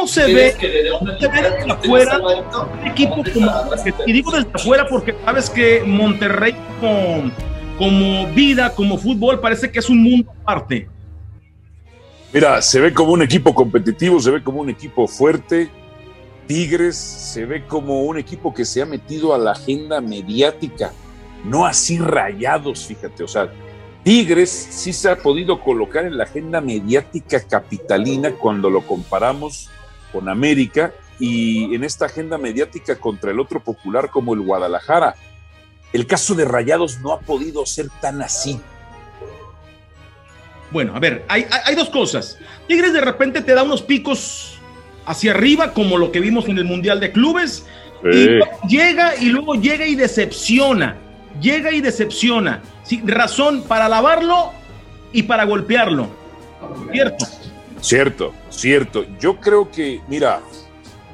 ¿Cómo se ve, se ve desde afuera un equipo como y digo desde afuera porque sabes que Monterrey como, como vida, como fútbol, parece que es un mundo aparte. Mira, se ve como un equipo competitivo, se ve como un equipo fuerte. Tigres se ve como un equipo que se ha metido a la agenda mediática, no así rayados, fíjate, o sea, Tigres sí se ha podido colocar en la agenda mediática capitalina cuando lo comparamos con América y en esta agenda mediática contra el otro popular como el Guadalajara. El caso de Rayados no ha podido ser tan así. Bueno, a ver, hay, hay, dos cosas. Tigres de repente te da unos picos hacia arriba, como lo que vimos en el Mundial de Clubes, y llega y luego llega y decepciona llega y decepciona. Sí, razón para alabarlo y para golpearlo. ¿Cierto? Cierto, cierto. Yo creo que, mira,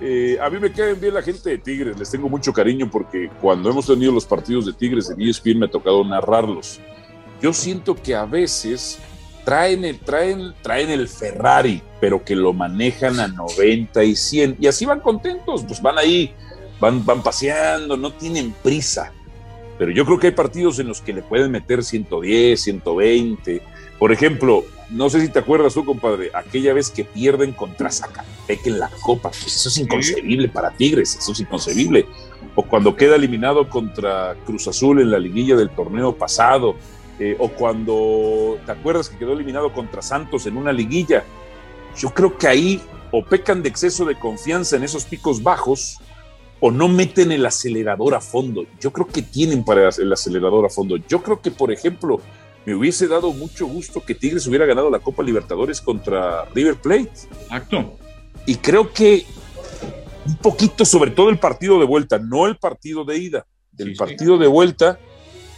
eh, a mí me caen bien la gente de Tigres, les tengo mucho cariño porque cuando hemos tenido los partidos de Tigres en ESPN me ha tocado narrarlos. Yo siento que a veces traen el, traen, traen el Ferrari, pero que lo manejan a 90 y 100 y así van contentos, pues van ahí, van, van paseando, no tienen prisa pero yo creo que hay partidos en los que le pueden meter 110, 120. Por ejemplo, no sé si te acuerdas tú, compadre, aquella vez que pierden contra Zacatepec en la Copa, pues eso es inconcebible para Tigres, eso es inconcebible. O cuando queda eliminado contra Cruz Azul en la liguilla del torneo pasado, eh, o cuando te acuerdas que quedó eliminado contra Santos en una liguilla. Yo creo que ahí o pecan de exceso de confianza en esos picos bajos, o no meten el acelerador a fondo. Yo creo que tienen para el acelerador a fondo. Yo creo que, por ejemplo, me hubiese dado mucho gusto que Tigres hubiera ganado la Copa Libertadores contra River Plate. Exacto. Y creo que un poquito, sobre todo el partido de vuelta, no el partido de ida, del partido de vuelta,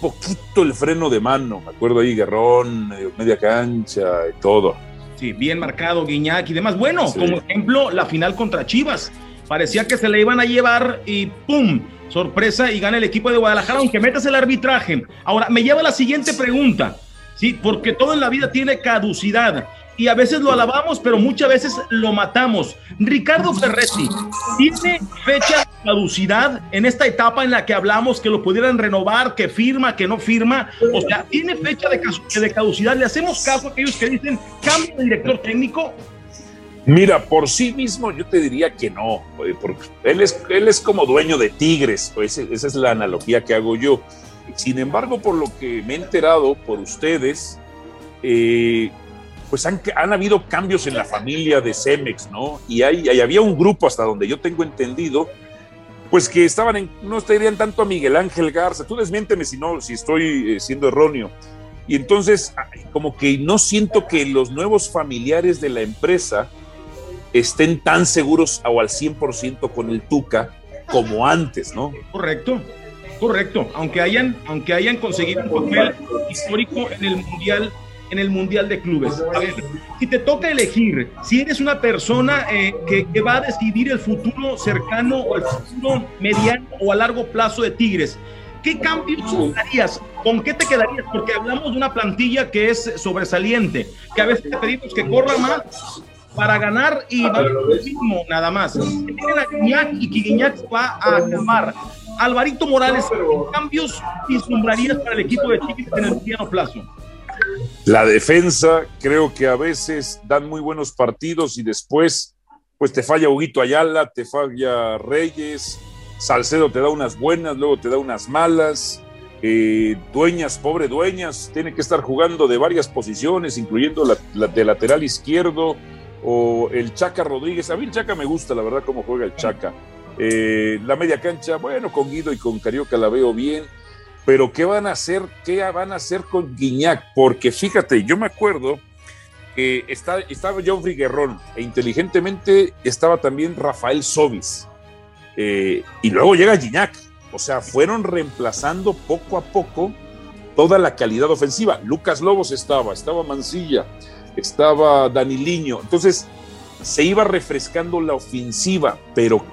poquito el freno de mano. Me acuerdo ahí, Guerrón, media cancha y todo. Sí, bien marcado, Guiñac y demás. Bueno, como ejemplo, la final contra Chivas Parecía que se le iban a llevar y ¡pum! Sorpresa y gana el equipo de Guadalajara, aunque metas el arbitraje. Ahora, me lleva a la siguiente pregunta, ¿sí? Porque todo en la vida tiene caducidad y a veces lo alabamos, pero muchas veces lo matamos. Ricardo Ferretti, ¿tiene fecha de caducidad en esta etapa en la que hablamos que lo pudieran renovar, que firma, que no firma? O sea, ¿tiene fecha de, caducidad? ¿Le hacemos caso a aquellos que dicen cambio de director técnico? Mira, por sí mismo yo te diría que no, porque él es, él es como dueño de Tigres, pues esa es la analogía que hago yo. Sin embargo, por lo que me he enterado por ustedes, eh, pues han, habido cambios en la familia de Cemex, ¿no? Y, había un grupo, hasta donde yo tengo entendido, pues que estaban en, no estarían tanto a Miguel Ángel Garza, tú desmiénteme si no, si estoy eh, siendo erróneo. Y entonces, como que no siento que los nuevos familiares de la empresa estén tan seguros o al 100% con el Tuca como antes, ¿no? Correcto, correcto. Aunque hayan, aunque hayan conseguido un papel histórico en el Mundial en el Mundial de Clubes. A ver, si te toca elegir, si eres una persona eh, que, va a decidir el futuro cercano o el futuro mediano o a largo plazo de Tigres, ¿qué cambios harías? ¿Con qué te quedarías? Porque hablamos de una plantilla que es sobresaliente, que a veces te pedimos que corra más, para ganar y va mismo, nada más. Tienen a Guiñac y que va a acabar. Alvarito Morales, ¿qué cambios vislumbrarías para el equipo de Tigres en el mediano plazo? La defensa, creo que a veces dan muy buenos partidos y después, pues te falla Huguito Ayala, te falla Reyes, Salcedo te da unas buenas, luego te da unas malas. Eh, dueñas, pobre Dueñas, tiene que estar jugando de varias posiciones, incluyendo la de lateral izquierdo o el Chaca Rodríguez. A mí el Chaca me gusta, la verdad, cómo juega el Chaca. Eh, la media cancha, bueno, con Guido y con Carioca la veo bien, pero ¿qué van a hacer? ¿Qué van a hacer con Guiñac? Porque fíjate, yo me acuerdo que está, estaba John Guerrón e inteligentemente estaba también Rafael Sobis. Eh, y luego llega Guiñac. O sea, fueron reemplazando poco a poco toda la calidad ofensiva. Lucas Lobos estaba, estaba Mancilla, estaba Daniliño. Entonces se iba refrescando la ofensiva, pero,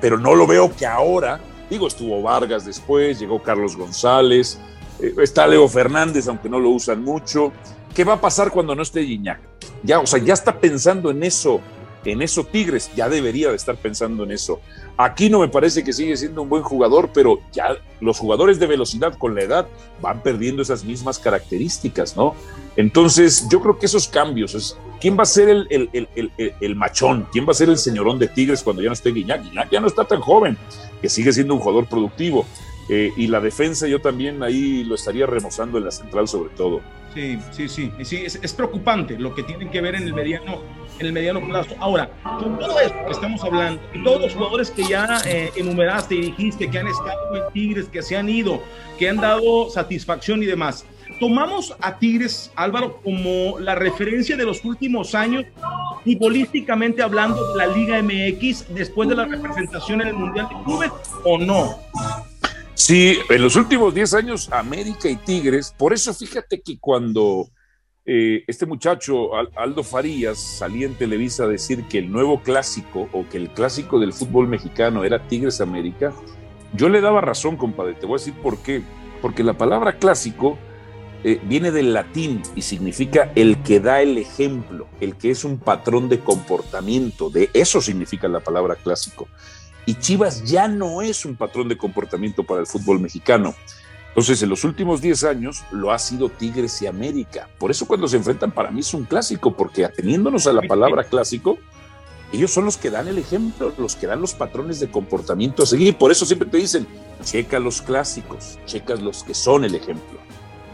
pero no lo veo que ahora, digo, estuvo Vargas después, llegó Carlos González, eh, está Leo Fernández, aunque no lo usan mucho. ¿Qué va a pasar cuando no esté Gignac? Ya, o sea, ya está pensando en eso En eso Tigres ya debería de estar pensando en eso. Aquí no me parece que sigue siendo un buen jugador, pero ya los jugadores de velocidad con la edad van perdiendo esas mismas características, ¿no? Entonces, yo creo que esos cambios, es, ¿quién va a ser el, el, machón? ¿Quién va a ser el señorón de Tigres cuando ya no esté? Guiñac ya no está tan joven, que sigue siendo un jugador productivo. Eh, y la defensa yo también ahí lo estaría remozando en la central sobre todo. Sí, sí, sí, sí es, preocupante lo que tienen que ver en el mediano, en el mediano plazo. Ahora, con todo esto que estamos hablando, todos los jugadores que ya eh, enumeraste y dijiste que han estado en Tigres, que se han ido, que han dado satisfacción y demás, tomamos a Tigres, Álvaro, como la referencia de los últimos años, futbolísticamente hablando de la Liga MX, después de la representación en el Mundial de Clubes, o no? Sí, en los últimos 10 años, América y Tigres, por eso fíjate que cuando eh, este muchacho, Aldo Farías, salía en Televisa a decir que el nuevo clásico o que el clásico del fútbol mexicano era Tigres América, yo le daba razón, compadre. Te voy a decir por qué. Porque la palabra clásico eh, viene del latín y significa el que da el ejemplo, el que es un patrón de comportamiento. De eso significa la palabra clásico y Chivas ya no es un patrón de comportamiento para el fútbol mexicano. Entonces, en los últimos 10 años lo ha sido Tigres y América. Por eso cuando se enfrentan para mí es un clásico, porque ateniéndonos a la palabra clásico, ellos son los que dan el ejemplo, los que dan los patrones de comportamiento a seguir. Por eso siempre te dicen, checa los clásicos, checa los que son el ejemplo.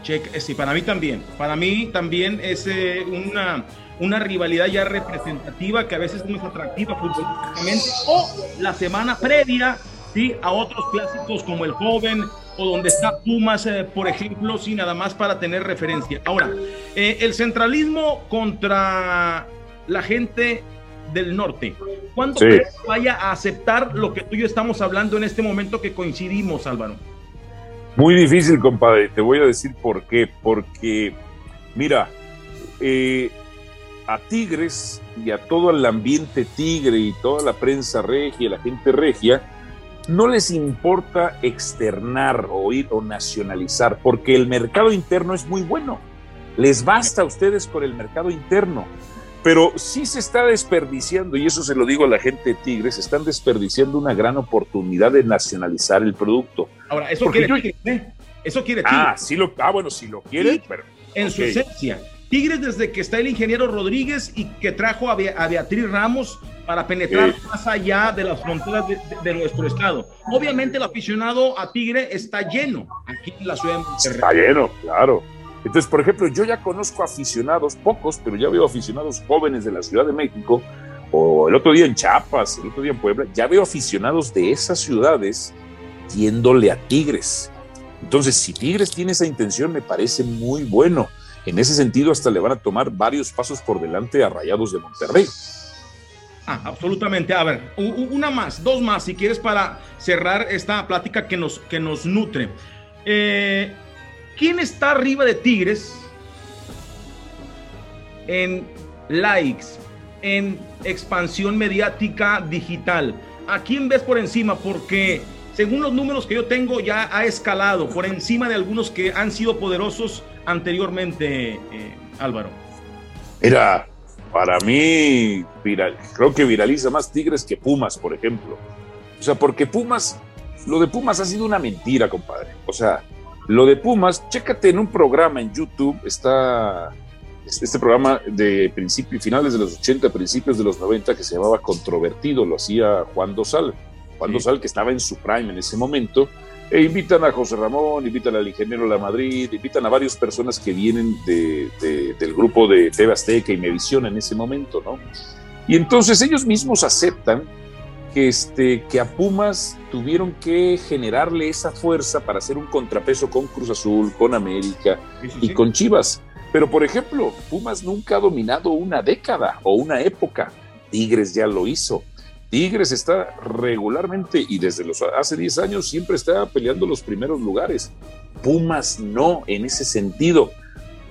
Checa, sí, para mí también. Para mí también es eh, una una rivalidad ya representativa que a veces no es atractiva futbolísticamente, o la semana previa ¿sí? a otros clásicos como el joven o donde está Pumas, eh, por ejemplo, sí, nada más para tener referencia. Ahora, eh, el centralismo contra la gente del norte. ¿Cuándo vaya a aceptar lo que tú y yo estamos hablando en este momento que coincidimos, Álvaro? Muy difícil, compadre. Te voy a decir por qué. Porque, mira, eh, a Tigres y a todo el ambiente tigre y toda la prensa regia, la gente regia, no les importa externar o ir o nacionalizar, porque el mercado interno es muy bueno. Les basta a ustedes con el mercado interno. Pero sí se está desperdiciando, y eso se lo digo a la gente de Tigres, están desperdiciando una gran oportunidad de nacionalizar el producto. Ahora, eso quiere ¿eh? Eso quiere Ah, sí lo, ah, bueno, si lo quiere, pero. En su esencia. Tigres desde que está el ingeniero Rodríguez y que trajo a, Beatriz Ramos para penetrar más allá de las fronteras de, nuestro estado. Obviamente el aficionado a Tigre está lleno aquí en la ciudad de Monterrey. Está lleno, claro. Entonces, por ejemplo, yo ya conozco aficionados, pocos, pero ya veo aficionados jóvenes de la Ciudad de México, o el otro día en Chiapas, el otro día en Puebla, ya veo aficionados de esas ciudades yéndole a Tigres. Entonces, si Tigres tiene esa intención, me parece muy bueno. En ese sentido, hasta le van a tomar varios pasos por delante a Rayados de Monterrey. Ah, absolutamente. A ver, una más, dos más, si quieres, para cerrar esta plática que nos, que nos nutre. Eh, ¿Quién está arriba de Tigres en likes, en expansión mediática digital? ¿A quién ves por encima? Porque según los números que yo tengo, ya ha escalado por encima de algunos que han sido poderosos anteriormente, eh, Álvaro? Mira, para mí, creo que viraliza más Tigres que Pumas, por ejemplo. O sea, porque Pumas, lo de Pumas ha sido una mentira, compadre. O sea, lo de Pumas, chécate en un programa en YouTube, está este programa de principios, finales de los 80, principios de los 90, que se llamaba Controvertido, lo hacía Juan Dosal. Juan Dosal, que estaba en su prime en ese momento, e invitan a José Ramón, invitan al ingeniero La Madrid, invitan a varias personas que vienen del grupo de TV Azteca y Mevisión en ese momento, ¿no? Y entonces ellos mismos aceptan que, este, que a Pumas tuvieron que generarle esa fuerza para hacer un contrapeso con Cruz Azul, con América y con Chivas. Pero, por ejemplo, Pumas nunca ha dominado una década o una época. Tigres ya lo hizo. Tigres está regularmente y desde los hace 10 años siempre está peleando los primeros lugares. Pumas no en ese sentido.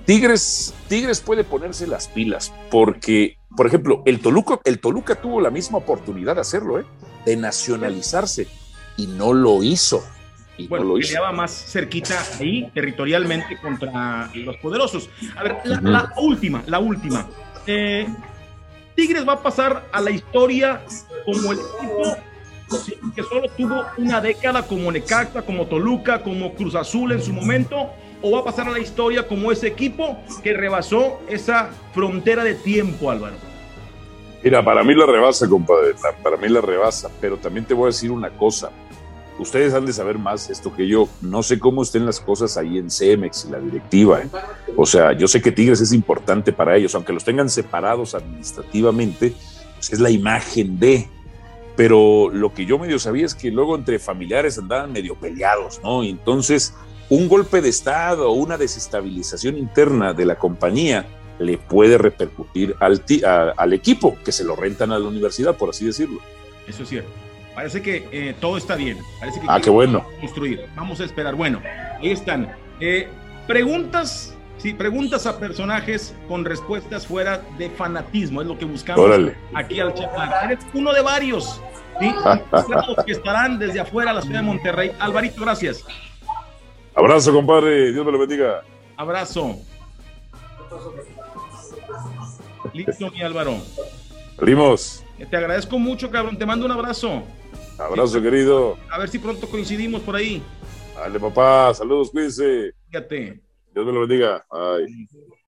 Tigres, Tigres puede ponerse las pilas porque, por ejemplo, el Toluca, el Toluca tuvo la misma oportunidad de hacerlo, ¿eh? de nacionalizarse y no lo hizo. Y bueno, no lo hizo. más cerquita ahí territorialmente contra los poderosos. A ver, la, última, la última. Eh, Tigres va a pasar a la historia como el equipo que solo tuvo una década como Necaxa, como Toluca, como Cruz Azul en su momento, o va a pasar a la historia como ese equipo que rebasó esa frontera de tiempo, Álvaro? Mira, para mí la rebasa, compadre, para mí la rebasa, pero también te voy a decir una cosa. Ustedes han de saber más esto que yo. No sé cómo estén las cosas ahí en Cemex y la directiva. ¿eh? O sea, yo sé que Tigres es importante para ellos, aunque los tengan separados administrativamente, pues es la imagen de, pero lo que yo medio sabía es que luego entre familiares andaban medio peleados, ¿no? Y entonces un golpe de Estado o una desestabilización interna de la compañía le puede repercutir al, al equipo, que se lo rentan a la universidad, por así decirlo. Eso es cierto. Parece que eh, todo está bien. Parece que ah, qué bueno. Construir. Vamos a esperar. Bueno, ahí están. Eh, preguntas Sí, preguntas a personajes con respuestas fuera de fanatismo, es lo que buscamos aquí al chat. Eres uno de varios, ¿sí? que estarán desde afuera a la ciudad de Monterrey. Alvarito, gracias. Abrazo, compadre. Dios me lo bendiga. Abrazo. Listo, mi Álvaro. Salimos. Te agradezco mucho, cabrón. Te mando un abrazo. Abrazo, querido. A ver si pronto coincidimos por ahí. Dale, papá. Saludos, cuídense. Fíjate. Dios me lo bendiga. Ay.